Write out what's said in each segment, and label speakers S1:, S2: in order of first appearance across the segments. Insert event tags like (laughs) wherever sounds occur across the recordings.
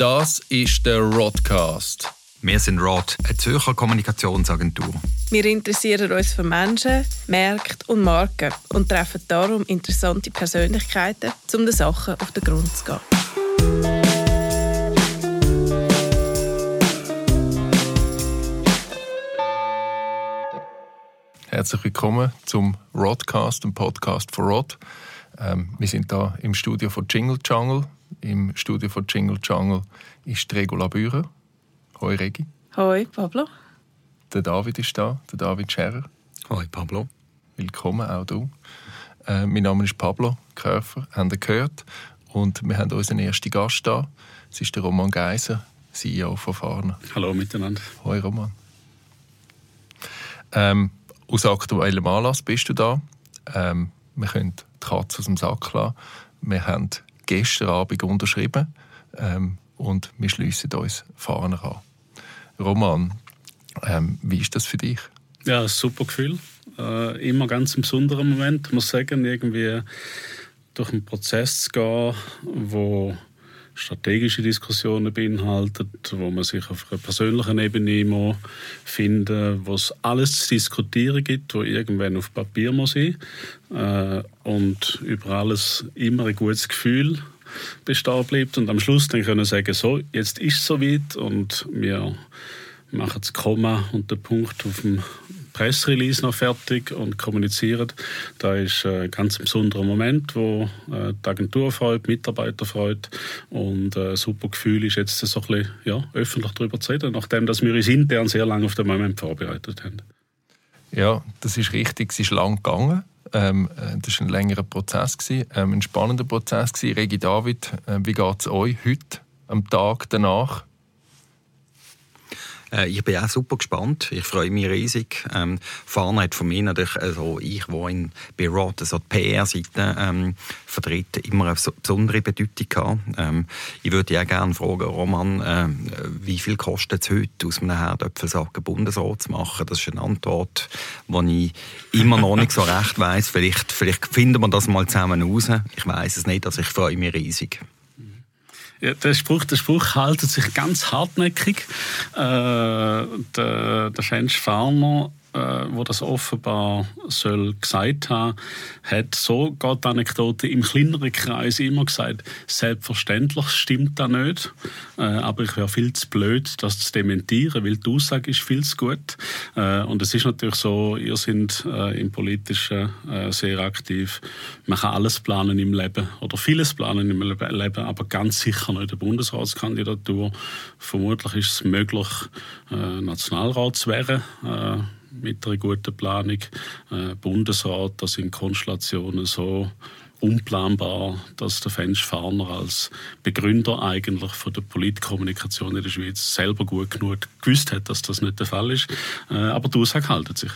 S1: Das ist der Rodcast.
S2: Wir sind Rod, eine Zürcher Kommunikationsagentur.
S3: Wir interessieren uns für Menschen, Märkte und Marken und treffen darum interessante Persönlichkeiten, um den Sachen auf den Grund zu gehen.
S1: Herzlich willkommen zum Rodcast, dem Podcast von Rod. Ähm, wir sind da im Studio von Jingle Jungle. Im Studio von Jingle Jungle ist Regula Bührer. Hoi Regi.
S3: Hoi Pablo.
S1: Der David ist da, der David Scherer.
S2: Hoi Pablo.
S1: Willkommen auch du. Äh, mein Name ist Pablo Körfer, haben ihr gehört. Und wir haben unseren ersten Gast da. Es ist der Roman Geiser, CEO von Farner.
S4: Hallo miteinander.
S1: Hoi Roman. Ähm, aus aktuellem Anlass bist du da. Ähm, wir können die Katze aus dem Sack lassen. Wir haben gestern Abend unterschrieben ähm, und wir schließen uns Fahner an. Roman, ähm, wie ist das für dich?
S4: Ja, ein super Gefühl. Äh, immer ganz ein besonderer Moment. Ich muss sagen, irgendwie durch einen Prozess zu gehen, wo strategische Diskussionen beinhaltet, wo man sich auf einer persönlichen Ebene muss finden wo es alles zu diskutieren gibt, wo irgendwann auf Papier muss sein äh, und über alles immer ein gutes Gefühl bestehen bleibt und am Schluss dann können sagen, so, jetzt ist es soweit und wir machen das Komma und den Punkt auf dem Pressrelease noch fertig und kommunizieren. Da ist ein ganz besonderer Moment, wo äh, die Agentur freut, die Mitarbeiter freut und ein äh, super Gefühl ist jetzt so ein bisschen ja, öffentlich darüber zu reden, nachdem dass wir uns intern sehr lange auf den Moment vorbereitet haben.
S1: Ja, das ist richtig. Es ist lang gegangen. Ähm, äh, das war ein längerer Prozess, ähm, ein spannender Prozess. Regi David, äh, wie geht es euch heute, am Tag danach?
S2: Äh, ich bin auch super gespannt. Ich freue mich riesig. Ähm, Farna hat von mir natürlich, also ich, wo in bei also die PR-Seite ähm, vertritt, immer eine besondere Bedeutung gehabt. Ähm, ich würde ja gerne fragen, Roman, äh, wie viel kostet es heute, aus einem Herdöpfelsack Bundesrat zu machen? Das ist eine Antwort, die ich immer noch nicht so recht weiss. Vielleicht, vielleicht finden wir das mal zusammen raus. Ich weiß es nicht, also ich freue mich riesig.
S4: Ja, der, Spruch, der Spruch haltet sich ganz hartnäckig. Äh, der, der Schensch Farmer wo das offenbar soll gesagt haben, hat so Gott Anekdote im kleineren Kreis immer gesagt, selbstverständlich stimmt das nicht, äh, aber ich wäre viel zu blöd, das zu dementieren, weil die Aussage ist viel zu gut. Äh, und es ist natürlich so, ihr seid äh, im Politischen äh, sehr aktiv. Man kann alles planen im Leben oder vieles planen im Leben, aber ganz sicher nicht eine Bundesratskandidatur. Vermutlich ist es möglich, äh, Nationalrat zu werden mit einer guten Planung. Äh, Bundesrat, das sind Konstellationen so unplanbar, dass der Fensch Farner als Begründer eigentlich von der Politkommunikation in der Schweiz selber gut genug gewusst hat, dass das nicht der Fall ist. Äh, aber die Aussage halten sich.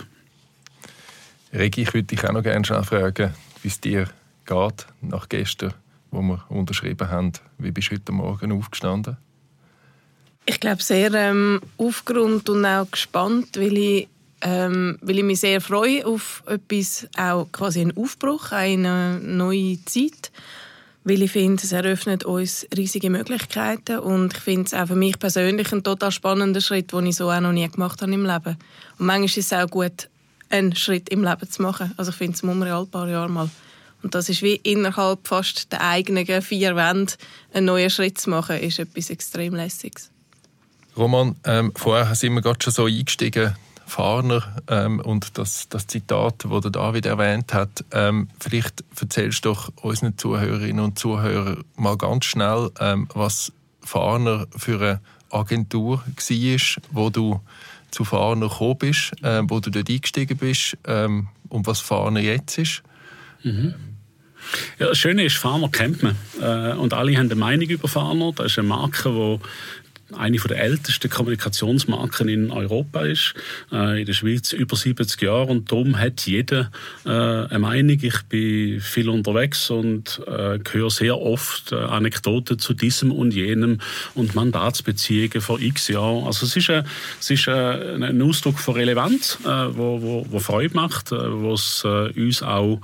S1: Regi, ich würde dich auch noch gerne fragen, wie es dir geht nach gestern, wo wir unterschrieben haben. Wie bist du heute Morgen aufgestanden?
S3: Ich glaube, sehr ähm, aufgeräumt und auch gespannt, weil ich ähm, weil ich mich sehr freue auf etwas, auch quasi einen Aufbruch, eine neue Zeit, weil ich finde, es eröffnet uns riesige Möglichkeiten und ich finde es auch für mich persönlich ein total spannender Schritt, den ich so auch noch nie gemacht habe im Leben. Und manchmal ist es auch gut, einen Schritt im Leben zu machen. Also ich finde, es muss man ja ein paar Jahre mal. Und das ist wie innerhalb fast der eigenen vier Wände einen neuen Schritt zu machen, ist etwas extrem Lässiges.
S1: Roman, ähm, vorher sind wir gerade schon so eingestiegen, Farner ähm, und das, das Zitat, das David erwähnt hat. Ähm, vielleicht erzählst du doch unseren Zuhörerinnen und Zuhörern mal ganz schnell, ähm, was Farner für eine Agentur war, wo du zu Farner gekommen bist, äh, wo du dort eingestiegen bist ähm, und was Farner jetzt ist.
S4: Mhm. Ja, das Schöne ist, Farmer kennt man. Äh, und alle haben eine Meinung über Farmer. Das ist eine Marke, die eine der ältesten Kommunikationsmarken in Europa ist. Äh, in der Schweiz über 70 Jahre und darum hat jeder äh, eine Meinung. Ich bin viel unterwegs und äh, höre sehr oft Anekdoten zu diesem und jenem und Mandatsbeziehungen vor x Jahren. Also es ist, ein, es ist ein Ausdruck von Relevanz, äh, wo, wo, wo Freude macht, äh, wo es uns auch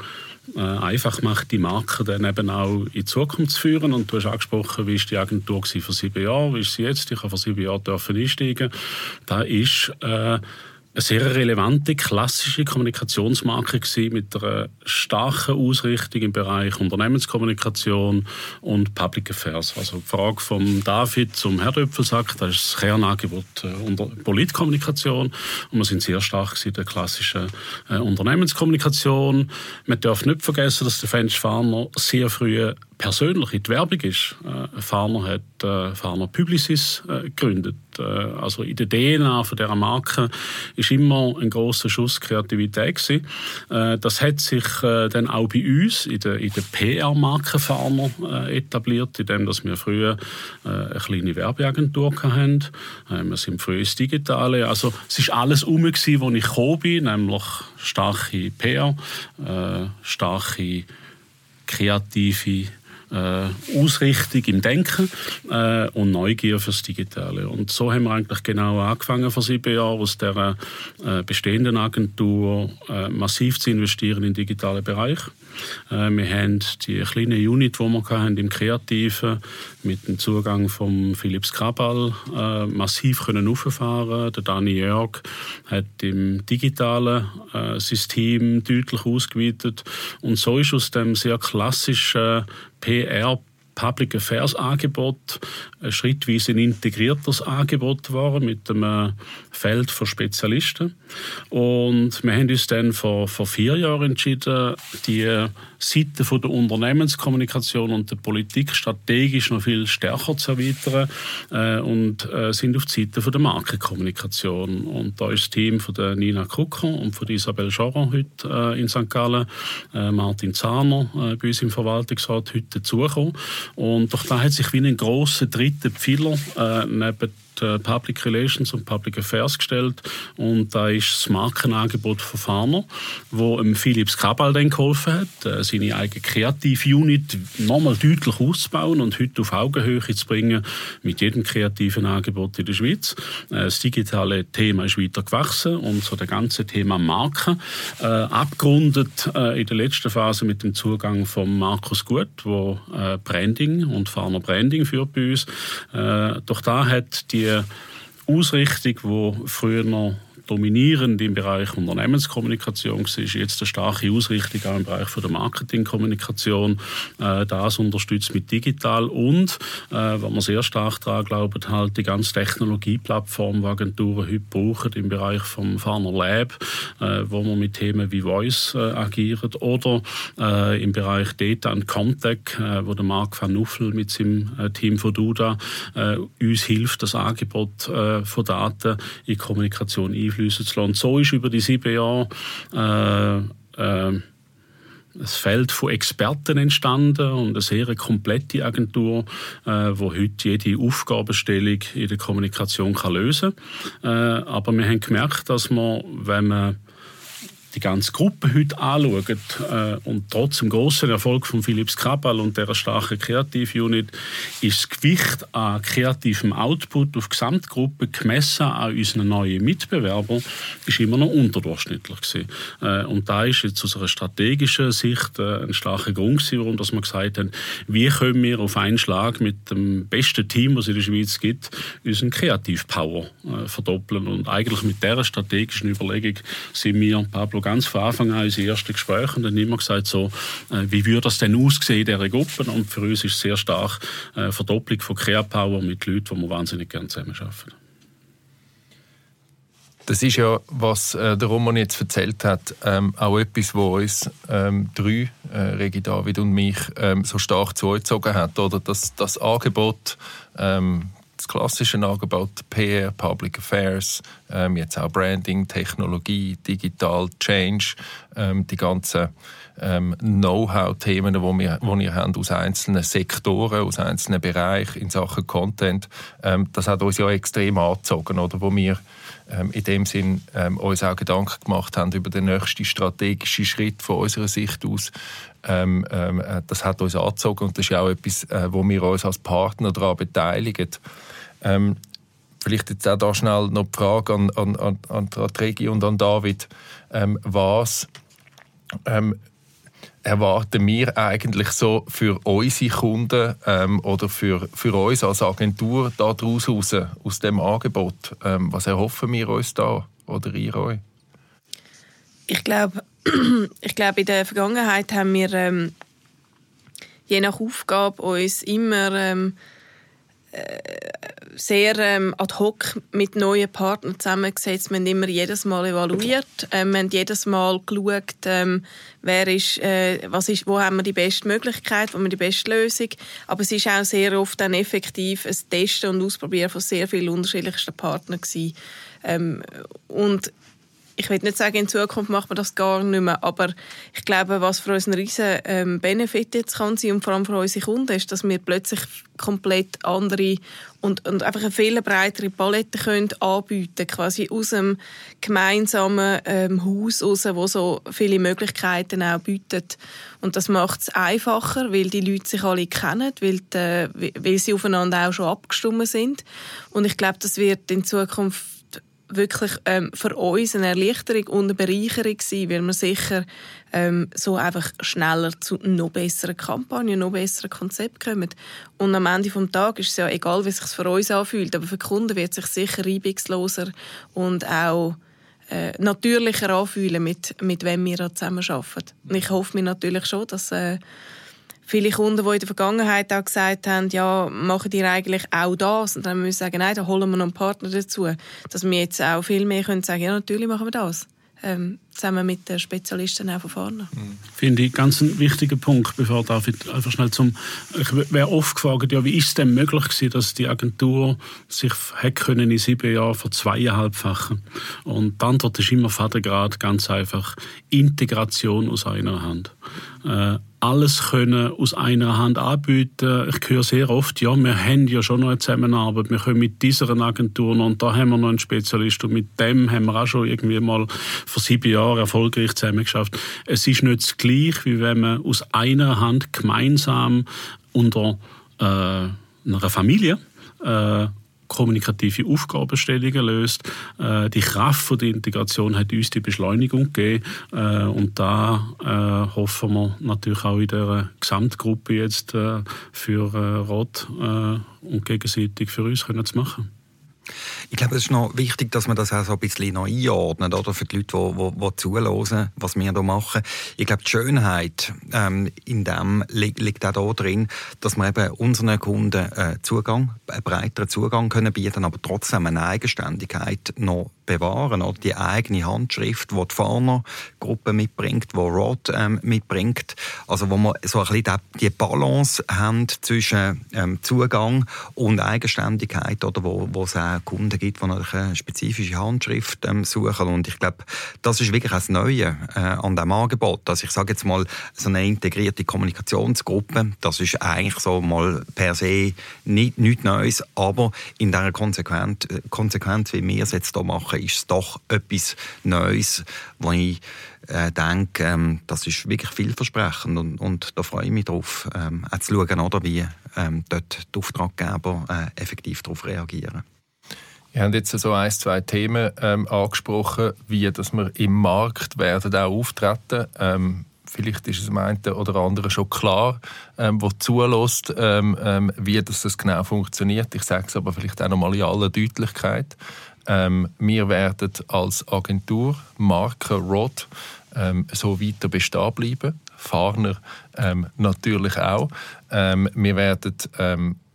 S4: äh, einfach macht, die Marke dann eben auch in die Zukunft zu führen. Und du hast angesprochen, wie ist die Agentur vor sieben Jahren, wie ist sie jetzt? Ich habe vor sieben Jahren einsteigen. Da ist äh, eine sehr relevante, klassische Kommunikationsmarke gewesen, mit einer starken Ausrichtung im Bereich Unternehmenskommunikation und Public Affairs. Also die Frage von David zum Herdöpfelsack, das ist das Kernangebot äh, unter Politkommunikation und wir sind sehr stark in der klassischen äh, Unternehmenskommunikation. Man darf nicht vergessen, dass der Fench Farner sehr früh persönlich in die Werbung ist. Äh, Farmer hat äh, Farmer Publicis äh, gegründet. Äh, also in der DNA von dieser Marke ist immer ein großer Schuss Kreativität gewesen. Äh, das hat sich äh, dann auch bei uns in der, in der PR-Marke Farmer etabliert, indem dass wir früher eine kleine Werbeagentur hatten. Wir sind früher ins Digitale. Also es ist alles um, was ich gekommen bin, nämlich starke PR, starke kreative Ausrichtung im Denken äh, und Neugier fürs Digitale. Und so haben wir eigentlich genau angefangen vor sieben Jahren aus der äh, bestehenden Agentur äh, massiv zu investieren in den digitalen Bereich. Äh, wir haben die kleine Unit, die wir hatten, im Kreativen mit dem Zugang von Philips Krabal äh, massiv können auffahren. Der Dani Jörg hat im digitalen äh, System deutlich ausgeweitet und so ist aus dem sehr klassischen PR Public Affairs Angebot ein schrittweise ein integriertes Angebot geworden mit einem Feld für Spezialisten. Und wir haben uns dann vor, vor vier Jahren entschieden, die Seite von der Unternehmenskommunikation und der Politik strategisch noch viel stärker zu erweitern äh, und äh, sind auf die Seite von der Markenkommunikation. Und da ist das Team von der Nina Krucker und von Isabel Schorer heute äh, in St. Gallen, äh, Martin Zahner äh, bei uns im Verwaltungsrat heute dazugekommen. Und doch da hat sich wie ein grosser dritter Pfeiler äh, neben Public Relations und Public Affairs gestellt und da ist das Markenangebot von Farmer, wo im Philips Kabal dann geholfen hat, äh, seine eigene Kreativ-Unit nochmal deutlich auszubauen und heute auf Augenhöhe zu bringen mit jedem kreativen Angebot in der Schweiz. Äh, das digitale Thema ist weiter gewachsen und so das ganze Thema Marken äh, abgerundet äh, in der letzten Phase mit dem Zugang von Markus Gut, wo äh, Branding und Farmer Branding führt bei uns. Äh, doch da hat die Ausrichtung, die früher noch dominierend im Bereich Unternehmenskommunikation war, jetzt eine starke Ausrichtung auch im Bereich der Marketingkommunikation. Äh, das unterstützt mit digital und, äh, was wir sehr stark daran glauben, halt die ganze Technologieplattform, die Agenturen heute brauchen im Bereich vom Farmer Lab, äh, wo wir mit Themen wie Voice agieren oder im Bereich Data and Contact, wo der Marc van Nuffel mit seinem Team von Duda uns hilft, das Angebot von Daten in Kommunikation einfließen einfließen zu lassen. So ist über die sieben Jahre äh, äh, ein Feld von Experten entstanden und eine sehr komplette Agentur, äh, wo heute jede Aufgabenstellung in der Kommunikation kann lösen kann. Äh, aber wir haben gemerkt, dass man, wenn man die ganze Gruppe heute anschauen äh, und trotz dem grossen Erfolg von Philips Krabal und der starken Kreativ-Unit ist das Gewicht an kreativem Output auf Gesamtgruppe gemessen an unseren neuen Mitbewerbern ist immer noch unterdurchschnittlich. Äh, und da ist jetzt aus einer strategischen Sicht äh, ein starker Grund gewesen, warum dass wir gesagt haben, wie können wir auf einen Schlag mit dem besten Team, was es in der Schweiz gibt, unseren Kreativ-Power äh, verdoppeln und eigentlich mit dieser strategischen Überlegung sind wir Pablo schon ganz von Anfang an unsere ersten Gespräche und dann immer gesagt, so, äh, wie würde das denn aussehen in dieser Gruppe? Und für uns ist es sehr stark äh, Verdopplung von Care Power mit Leuten, die wir wahnsinnig gerne zusammenarbeiten.
S1: Das ist ja, was äh, der Roman jetzt erzählt hat, ähm, auch etwas, wo uns ähm, drei, äh, Regi David und mich, ähm, so stark zugezogen hat. Oder das, das Angebot, ähm, das klassische Angebot PR, Public Affairs, ähm, jetzt auch Branding, Technologie, Digital, Change, ähm, die ganzen ähm, Know-how-Themen, die wir, die wir haben aus einzelnen Sektoren, aus einzelnen Bereichen in Sachen Content, ähm, das hat uns ja extrem angezogen, oder, wo wir ähm, in dem Sinn ähm, uns auch Gedanken gemacht haben über den nächsten strategischen Schritt von unserer Sicht aus. Ähm, ähm, äh, das hat uns angezogen und das ist auch etwas, äh, wo wir uns als Partner daran beteiligen. Ähm, vielleicht jetzt auch da schnell noch die Frage an, an, an, an Regi und an David. Ähm, was ähm, erwarten wir eigentlich so für unsere Kunden ähm, oder für, für uns als Agentur daraus raus, aus dem Angebot? Ähm, was erhoffen wir uns da oder ihr euch?
S3: Ich glaube, (clears throat) ich glaube, in der Vergangenheit haben wir ähm, je nach Aufgabe uns immer ähm, sehr ähm, ad hoc mit neuen Partnern zusammengesetzt. Wir haben immer jedes Mal evaluiert. Ähm, wir haben jedes Mal geschaut, ähm, wer ist, äh, was ist, wo haben wir die beste Möglichkeit, wo haben wir die beste Lösung. Aber es ist auch sehr oft dann effektiv ein Testen und Ausprobieren von sehr vielen unterschiedlichsten Partnern. Ähm, und ich will nicht sagen, in Zukunft macht man das gar nicht mehr, aber ich glaube, was für uns ein riesen ähm, Benefit jetzt kann sein und vor allem für unsere Kunden ist, dass wir plötzlich komplett andere und, und einfach eine viel breitere Palette können anbieten quasi aus dem gemeinsamen ähm, Haus raus, wo so viele Möglichkeiten auch bietet. Und das macht es einfacher, weil die Leute sich alle kennen, weil, die, weil sie aufeinander auch schon abgestimmt sind. Und ich glaube, das wird in Zukunft wirklich ähm, für uns eine Erleichterung und eine Bereicherung sein, weil wir sicher ähm, so einfach schneller zu noch besseren Kampagnen, noch besseren Konzepten kommen. Und am Ende des Tages ist es ja egal, wie es sich für uns anfühlt, aber für die Kunden wird es sich sicher reibungsloser und auch äh, natürlicher anfühlen, mit, mit wem wir zusammen arbeiten. Und ich hoffe mir natürlich schon, dass äh, viele Kunden, die in der Vergangenheit auch gesagt haben, ja, machen die eigentlich auch das? Und dann müssen wir sagen, nein, da holen wir noch einen Partner dazu. Dass wir jetzt auch viel mehr können sagen, ja, natürlich machen wir das. Ähm, zusammen mit den Spezialisten auch von vorne. Mhm.
S4: Finde ich ganz ein wichtiger Punkt, bevor David einfach schnell zum... Ich wäre oft gefragt, ja, wie ist es denn möglich gewesen, dass die Agentur sich hat können in sieben Jahren von zweieinhalbfachen? Und die Antwort ist immer Vatergrad, ganz einfach Integration aus einer Hand. Äh, alles können aus einer Hand anbieten. Ich höre sehr oft, ja, wir haben ja schon noch eine Zusammenarbeit, wir können mit dieser Agentur noch, und da haben wir noch einen Spezialist und mit dem haben wir auch schon irgendwie mal vor sieben Jahren erfolgreich zusammengeschafft. Es ist nicht das Gleiche, wie wenn man aus einer Hand gemeinsam unter äh, einer Familie äh, kommunikative Aufgabenstellungen löst. Äh, die Kraft von der Integration hat uns die Beschleunigung gegeben äh, und da äh, hoffen wir natürlich auch in der Gesamtgruppe jetzt äh, für äh, Rot äh, und gegenseitig für uns können zu machen.
S2: Ich glaube, es ist noch wichtig, dass man das auch so ein bisschen noch einordnet, oder? Für die Leute, die, die, die zuhören, was wir hier machen. Ich glaube, die Schönheit ähm, in dem li liegt auch da drin, dass wir eben unseren Kunden äh, Zugang, einen breiteren Zugang können bieten, aber trotzdem eine Eigenständigkeit noch bewahren, oder? Die eigene Handschrift, die die Farner-Gruppe mitbringt, die Rod ähm, mitbringt. Also, wo wir so ein bisschen die Balance haben zwischen ähm, Zugang und Eigenständigkeit, oder? Wo, wo es auch Kunden gibt, die eine spezifische Handschrift ähm, suchen. Und ich glaube, das ist wirklich das Neue äh, an diesem Angebot. Also ich sage jetzt mal, so eine integrierte Kommunikationsgruppe, das ist eigentlich so mal per se nicht, nichts Neues, aber in dieser Konsequenz, Konsequenz, wie wir es jetzt hier machen, ist es doch etwas Neues, wo ich äh, denke, ähm, das ist wirklich vielversprechend und, und da freue ich mich drauf, ähm, auch zu schauen, oder, wie ähm, dort die Auftraggeber äh, effektiv darauf reagieren.
S1: Wir haben jetzt so ein, zwei Themen ähm, angesprochen, wie dass wir im Markt werden auch auftreten. Ähm, vielleicht ist es dem einen oder anderen schon klar, ähm, wo zulässt, ähm, ähm, wie das, das genau funktioniert. Ich sage es aber vielleicht auch noch mal in aller Deutlichkeit. Ähm, wir werden als Agentur Marke Rod ähm, so weiter bestehen bleiben. Farner natürlich auch. wir werden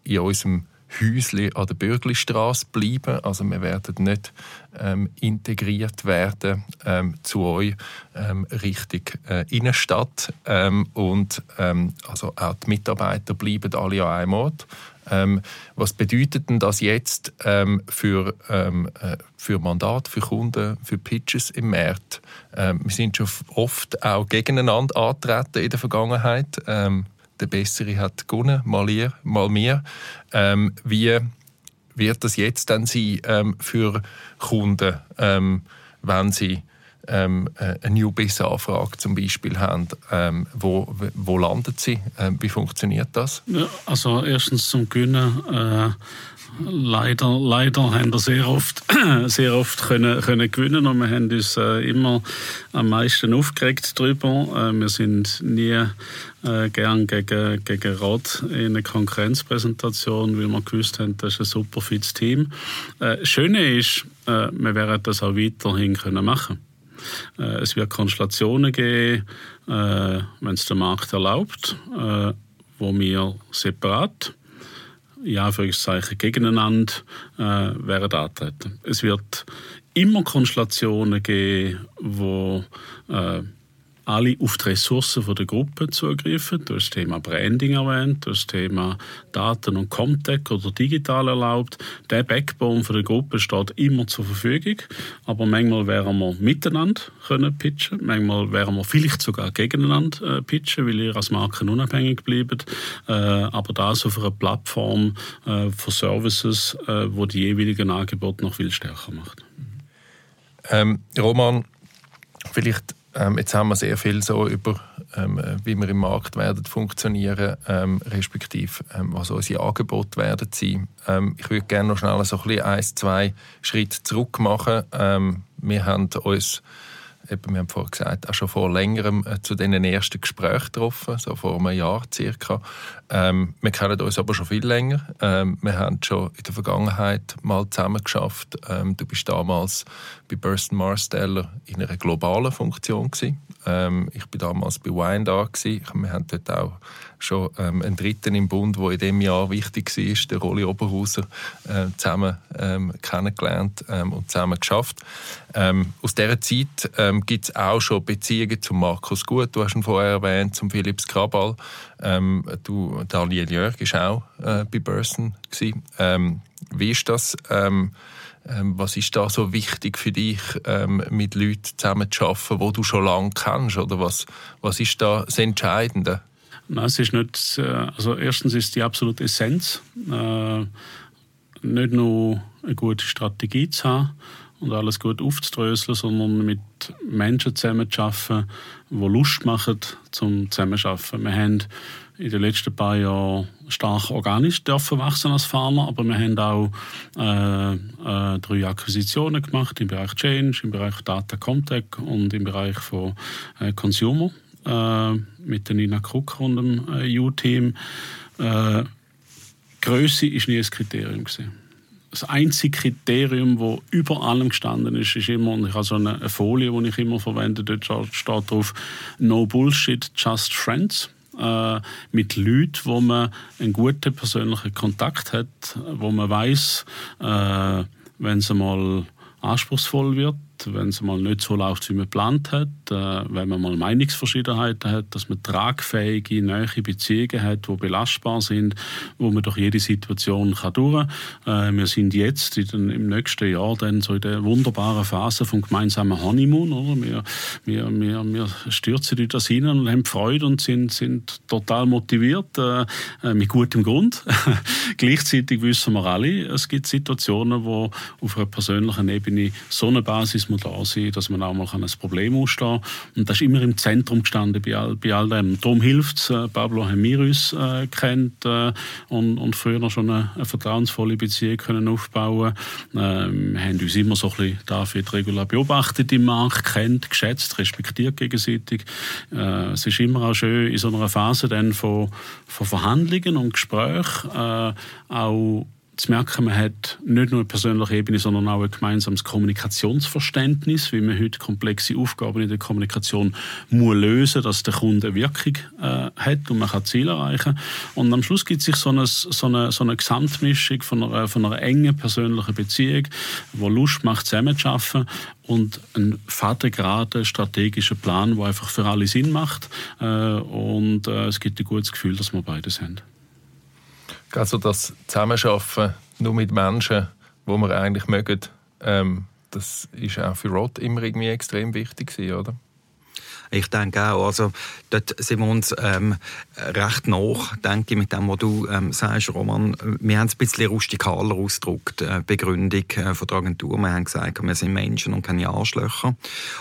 S1: in unserem Häusli an der Bürglistraße bleiben. Also wir werden nicht ähm, integriert werden ähm, zu euch ähm, Richtung äh, Innenstadt. Ähm, und ähm, also auch die Mitarbeiter bleiben alle an einem Ort. Ähm, was bedeutet denn das jetzt für, äh, für Mandat, für Kunden, für Pitches im März? Wir sind schon oft auch gegeneinander angetreten in der Vergangenheit. Ähm, der Bessere hat gewonnen, mal ihr, mal mir. Ähm, wie wird das jetzt dann sein ähm, für Kunden, ähm, wenn sie ähm, äh, eine New Business Anfrage zum Beispiel haben, ähm, wo, wo landet sie? Ähm, wie funktioniert das?
S4: Ja, also erstens zum Gewinnen. Äh leider, leider haben wir sehr oft, (clears throat) sehr oft können, können gewinnen und wir haben uns äh, immer am meisten aufgeregt darüber. Äh, wir sind nie äh, gern gegen, gegen Rot in einer Konkurrenzpräsentation, weil wir gewusst haben, das ist ein super fits Team. Äh, Schöne ist, äh, wir werden das auch weiterhin können machen äh, Es wird Konstellationen geben, äh, wenn es der Markt erlaubt, äh, wo wir separat in Anführungszeichen gegeneinander äh, werden antreten. Es wird immer Konstellationen geben, wo äh, alle auf die Ressourcen der Gruppe zugreifen. Du hast das Thema Branding erwähnt, du hast das Thema Daten und Comtech oder digital erlaubt. Der Backbone der Gruppe steht immer zur Verfügung, aber manchmal wären wir miteinander können pitchen, manchmal wären wir vielleicht sogar gegeneinander äh, pitchen, weil ihr als Marken unabhängig bleibt, äh, aber das auf einer Plattform äh, für Services, wo die jeweiligen Angebote noch viel stärker macht.
S1: Ähm, Roman, vielleicht ähm, jetzt haben wir sehr viel so über, ähm, wie wir im Markt werden funktionieren, ähm, respektive ähm, was unsere Angebote werden sein. Ähm, ich würde gerne noch schnell so ein, bisschen ein zwei Schritte zurück machen. Ähm, wir haben uns eben, wir haben vorhin gesagt, auch schon vor längerem äh, zu diesen ersten Gesprächen getroffen, so vor einem Jahr circa. Ähm, wir kennen uns aber schon viel länger. Ähm, wir haben schon in der Vergangenheit mal zusammen geschafft. Ähm, du bist damals bei Burson Marsteller in einer globalen Funktion gewesen. Ähm, ich bin damals bei Wine da. Wir haben dort auch schon ähm, einen Dritten im Bund, der in dem Jahr wichtig war, der Rolli Oberhauser, äh, zusammen ähm, kennengelernt ähm, und zusammen geschafft. Ähm, aus dieser Zeit ähm, gibt es auch schon Beziehungen zu Markus Gut, du hast ihn vorher erwähnt, zum Philips Krabal. Ähm, du, Daniel Jörg war auch äh, bei Börsen. Ähm, wie ist das? Ähm, was ist da so wichtig für dich, mit Leuten zusammen zu arbeiten, die du schon lange kennst? Oder was, was ist da das Entscheidende?
S4: Nein, es ist nicht, äh, also erstens ist die absolute Essenz, äh, nicht nur eine gute Strategie zu haben und alles gut aufzudröseln, sondern mit Menschen zusammenzuarbeiten, die Lust machen zum Zusammenarbeiten. Wir haben in den letzten paar Jahren stark organisch dürfen wachsen als Farmer, aber wir haben auch äh, äh, drei Akquisitionen gemacht im Bereich Change, im Bereich Data Comtech und im Bereich von äh, Consumer mit der Nina Kruck und dem äh, U-Team. Äh, Größe ist nie ein Kriterium gewesen. Das einzige Kriterium, das über allem gestanden ist, ist immer, und ich habe so eine Folie, die ich immer verwende, dort steht drauf, no bullshit, just friends äh, mit Leuten, wo man einen guten persönlichen Kontakt hat, wo man weiß, äh, wenn es mal anspruchsvoll wird, wenn es mal nicht so läuft, wie man geplant hat, äh, wenn man mal Meinungsverschiedenheiten hat, dass man tragfähige, neue Beziehungen hat, die belastbar sind, wo man durch jede Situation kann durch. Äh, wir sind jetzt den, im nächsten Jahr dann so in der wunderbaren Phase vom gemeinsamen Honeymoon. Oder? Wir, wir, wir, wir stürzen in das hinein und haben Freude und sind, sind total motiviert, äh, äh mit gutem Grund. (laughs) Gleichzeitig wissen wir alle, es gibt Situationen, wo auf einer persönlichen Ebene so eine Basis muss da sein, dass man auch mal ein Problem ausstehen kann. Und das ist immer im Zentrum gestanden bei all, bei all dem. Darum hilft es. Äh, Pablo uns äh, kennt äh, und, und früher schon eine, eine vertrauensvolle Beziehung können aufbauen ähm, Wir haben uns immer so ein bisschen David regular beobachtet im Markt, kennt, geschätzt, respektiert gegenseitig. Äh, es ist immer auch schön in so einer Phase dann von, von Verhandlungen und Gesprächen äh, auch zu merken, man hat nicht nur eine persönliche Ebene, sondern auch ein gemeinsames Kommunikationsverständnis, wie man heute komplexe Aufgaben in der Kommunikation muss lösen, dass der Kunde eine Wirkung äh, hat und man kann Ziele erreichen. Und am Schluss gibt es sich so eine, so eine, so eine Gesamtmischung von einer, von einer engen persönlichen Beziehung, wo Lust macht, zusammenzuarbeiten und ein fadengrader strategischer Plan, der einfach für alle Sinn macht. Äh, und äh, es gibt ein gutes Gefühl, dass wir beides haben.
S1: Also das Zusammenarbeiten nur mit Menschen, die wir eigentlich mögen, ähm, das ist auch für Rod immer irgendwie extrem wichtig oder?
S2: Ich denke auch, also dort sind wir uns ähm, recht nach, denke ich, mit dem, was du ähm, sagst, Roman. Wir haben es ein bisschen rustikaler ausgedrückt, äh, Begründung äh, von der Agentur. Wir haben gesagt, wir sind Menschen und keine Arschlöcher.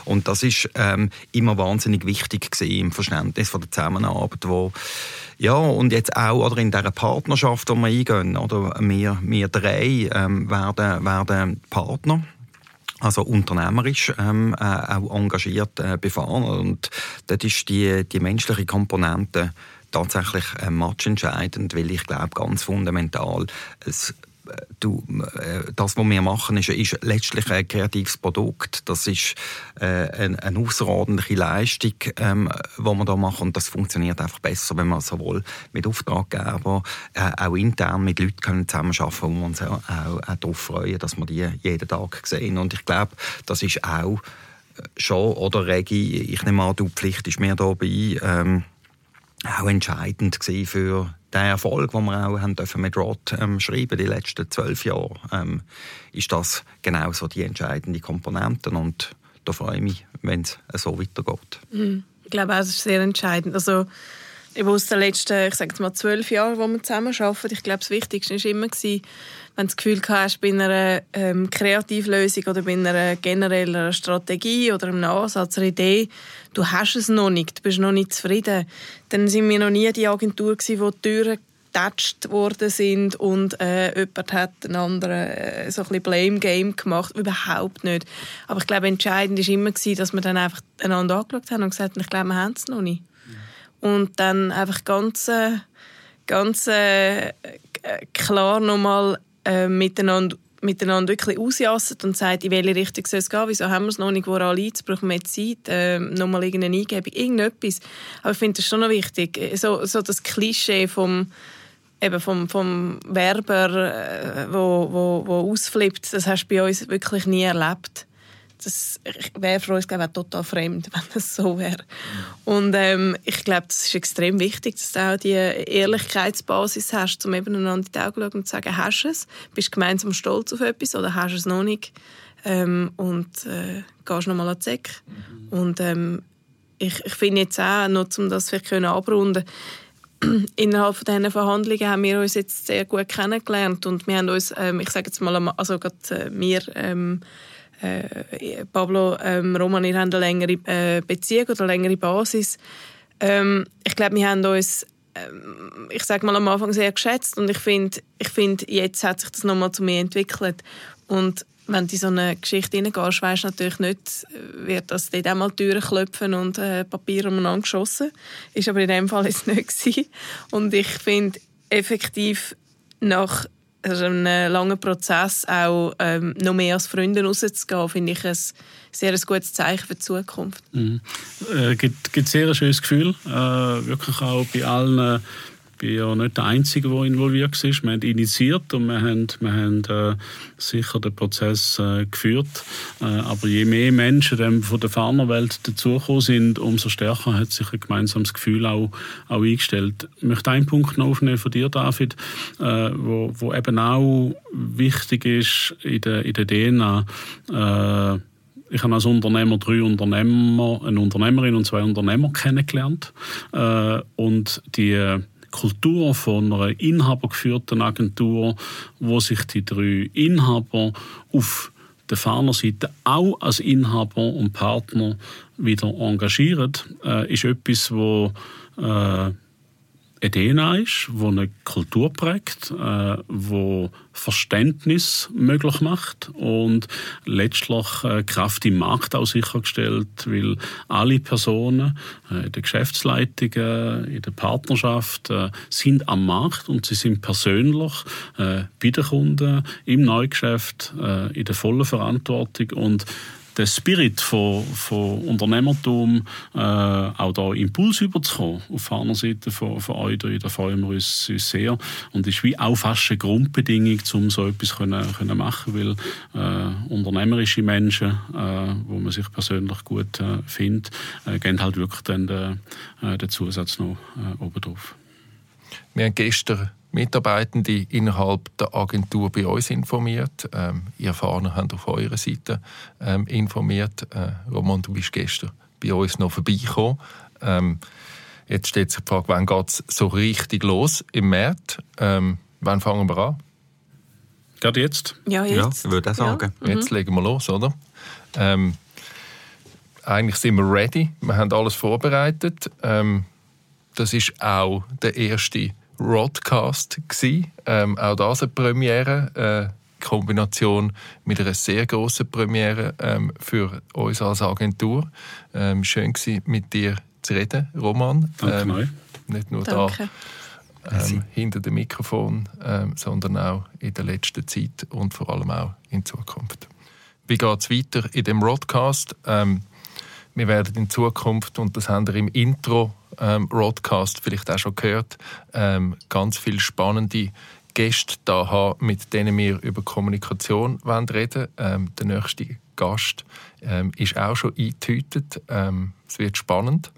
S2: Und das ist ähm, immer wahnsinnig wichtig gewesen im Verständnis von der Zusammenarbeit, wo ja, und jetzt auch oder in dieser Partnerschaft, die wir eingehen, oder wir, wir drei ähm, werden, werden Partner also unternehmerisch ähm, äh, auch engagiert äh, befahren. Und dort ist die, die menschliche Komponente tatsächlich äh, matchentscheidend, weil ich glaube, ganz fundamental, es du, äh, das, was wir machen, ist, ist letztlich ein kreatives Produkt. Das ist äh, eine, eine außerordentliche Leistung, ähm, die wir da machen. Und das funktioniert einfach besser, wenn wir sowohl mit Auftraggebern, äh, auch intern mit Leuten können zusammenarbeiten können, wo uns auch, auch, auch darauf freuen, dass wir die jeden Tag sehen. Und ich glaube, das ist auch äh, schon, oder Regi, ich nehme an, du Pflicht ist mehr dabei, ähm, auch entscheidend für den Erfolg, den wir auch haben mit Rod ähm, schreiben die letzten zwölf Jahre, ähm, ist das genau so die entscheidende Komponente und da freue ich mich, wenn es so weitergeht.
S3: Mhm. Ich glaube auch, das ist sehr entscheidend. Also aus den letzten, ich sage mal, zwölf Jahren, wo wir zusammen arbeiten, ich glaube, das Wichtigste war immer, wenn du das Gefühl hast, bei einer ähm, Kreativlösung oder bei einer generellen Strategie oder einem Ansatz, einer Idee, du hast es noch nicht, du bist noch nicht zufrieden, dann sind wir noch nie die Agentur gewesen, wo die Türen getatscht worden sind und äh, jemand hat einen anderen äh, so ein bisschen Blame Game gemacht. Überhaupt nicht. Aber ich glaube, entscheidend war immer, gewesen, dass wir dann einfach einander angeschaut haben und gesagt haben, ich glaube, wir haben es noch nicht. Und dann einfach ganz, äh, ganz äh, klar nochmal äh, miteinander miteinander wirklich ausjassen und sagt, in welche Richtung soll es gehen, wieso haben wir es noch nicht, woran liegt es, brauchen wir Zeit, äh, nochmal irgendeine Eingebung, irgendetwas. Aber ich finde das schon noch wichtig, so, so das Klischee vom, eben vom, vom Werber, äh, wo, wo, wo ausflippt, das hast du bei uns wirklich nie erlebt das wäre für uns glaube ich, total fremd, (laughs) wenn das so wäre. Und ähm, ich glaube, das ist extrem wichtig, dass du auch die Ehrlichkeitsbasis hast, um eben einander in die Augen zu schauen und zu sagen, hast du es? Bist du gemeinsam stolz auf etwas oder hast du es noch nicht? Ähm, und äh, gehst nochmal an die Säcke. Mhm. Und ähm, ich, ich finde jetzt auch, nur um das vielleicht können abrunden (clears throat) innerhalb von diesen Verhandlungen haben wir uns jetzt sehr gut kennengelernt und wir haben uns, ähm, ich sage jetzt mal, also gerade äh, wir ähm, äh, Pablo, ähm, Roman, ihr habt eine längere äh, Beziehung oder eine längere Basis. Ähm, ich glaube, wir haben uns ähm, ich sage mal am Anfang sehr geschätzt und ich finde, ich find, jetzt hat sich das nochmal zu mir entwickelt und wenn du in so eine Geschichte hineingehst, weisst du natürlich nicht, wird das dort einmal Türen klopfen und äh, Papier umeinander geschossen. Ist aber in dem Fall jetzt nicht (laughs) gewesen. Und ich finde effektiv nach also einen langen Prozess auch ähm, noch mehr als Freunde rauszugehen, finde ich ein sehr ein gutes Zeichen für die Zukunft.
S4: Mhm. Äh, gibt, gibt sehr ein schönes Gefühl, äh, wirklich auch bei allen bin ja nicht der Einzige, der involviert war. Wir haben initiiert und wir haben, wir haben äh, sicher den Prozess äh, geführt. Äh, aber je mehr Menschen dann von der Farmerwelt dazugekommen sind, umso stärker hat sich ein gemeinsames Gefühl auch, auch eingestellt. Ich möchte einen Punkt noch aufnehmen von dir, David, äh, wo, wo eben auch wichtig ist in der, in der DNA. Äh, ich habe als Unternehmer drei Unternehmer, eine Unternehmerin und zwei Unternehmer kennengelernt. Äh, und die Kultur von einer inhabergeführten Agentur, wo sich die drei Inhaber auf der Fahnerseite auch als Inhaber und Partner wieder engagieren, äh, ist etwas, wo äh, eine DNA ist, wo eine Kultur prägt, äh, wo Verständnis möglich macht und letztlich äh, Kraft im Markt auch sichergestellt, weil alle Personen äh, in der Geschäftsleitung, in der Partnerschaft äh, sind am Markt und sie sind persönlich äh, bei den Kunden im Neugeschäft äh, in der vollen Verantwortung und den Spirit von, von Unternehmertum äh, auch da Impuls überzukommen auf der Seite von, von euch, da freuen wir uns, uns sehr und ist wie auch fast eine Grundbedingung, um so etwas können, können machen, weil äh, unternehmerische Menschen, äh, wo man sich persönlich gut äh, findet, äh, gehen halt wirklich dann den, äh, den Zusatz noch äh, oben.
S1: Wir haben gestern Mitarbeitende innerhalb der Agentur bei uns informiert. Ähm, ihr Fahrer habt auf eurer Seite ähm, informiert. Äh, Roman, du bist gestern bei uns noch vorbeikommen. Ähm, jetzt steht sich die Frage, wann geht es so richtig los im März? Ähm, wann fangen wir an?
S4: Gerade jetzt?
S3: Ja, jetzt.
S2: Ja, würde ich sagen.
S3: Ja.
S1: Jetzt legen wir los, oder? Ähm, eigentlich sind wir ready. Wir haben alles vorbereitet. Ähm, das ist auch der erste Rodcast Ähm, auch das eine Premiere. Äh, Kombination mit einer sehr großen Premiere ähm, für uns als Agentur. Ähm, schön gewesen, mit dir zu reden, Roman.
S4: Danke
S1: Ähm,
S4: neu.
S1: nicht nur
S3: Danke.
S1: da ähm, hinter dem Mikrofon, ähm, sondern auch in der letzten Zeit und vor allem auch in Zukunft. Wie geht es weiter in dem Rodcast? Ähm, wir werden in Zukunft, und das haben wir im Intro ähm, Rodcast vielleicht auch schon gehört, ähm, ganz viele spannende Gäste da haben, mit denen wir über Kommunikation wollen reden ähm, Der nächste Gast ähm, ist auch schon eingetütet. Ähm, es wird spannend.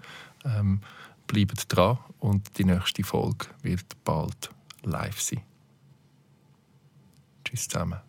S1: Bleibt dran und die nächste Folge wird bald live sein. Tschüss zusammen.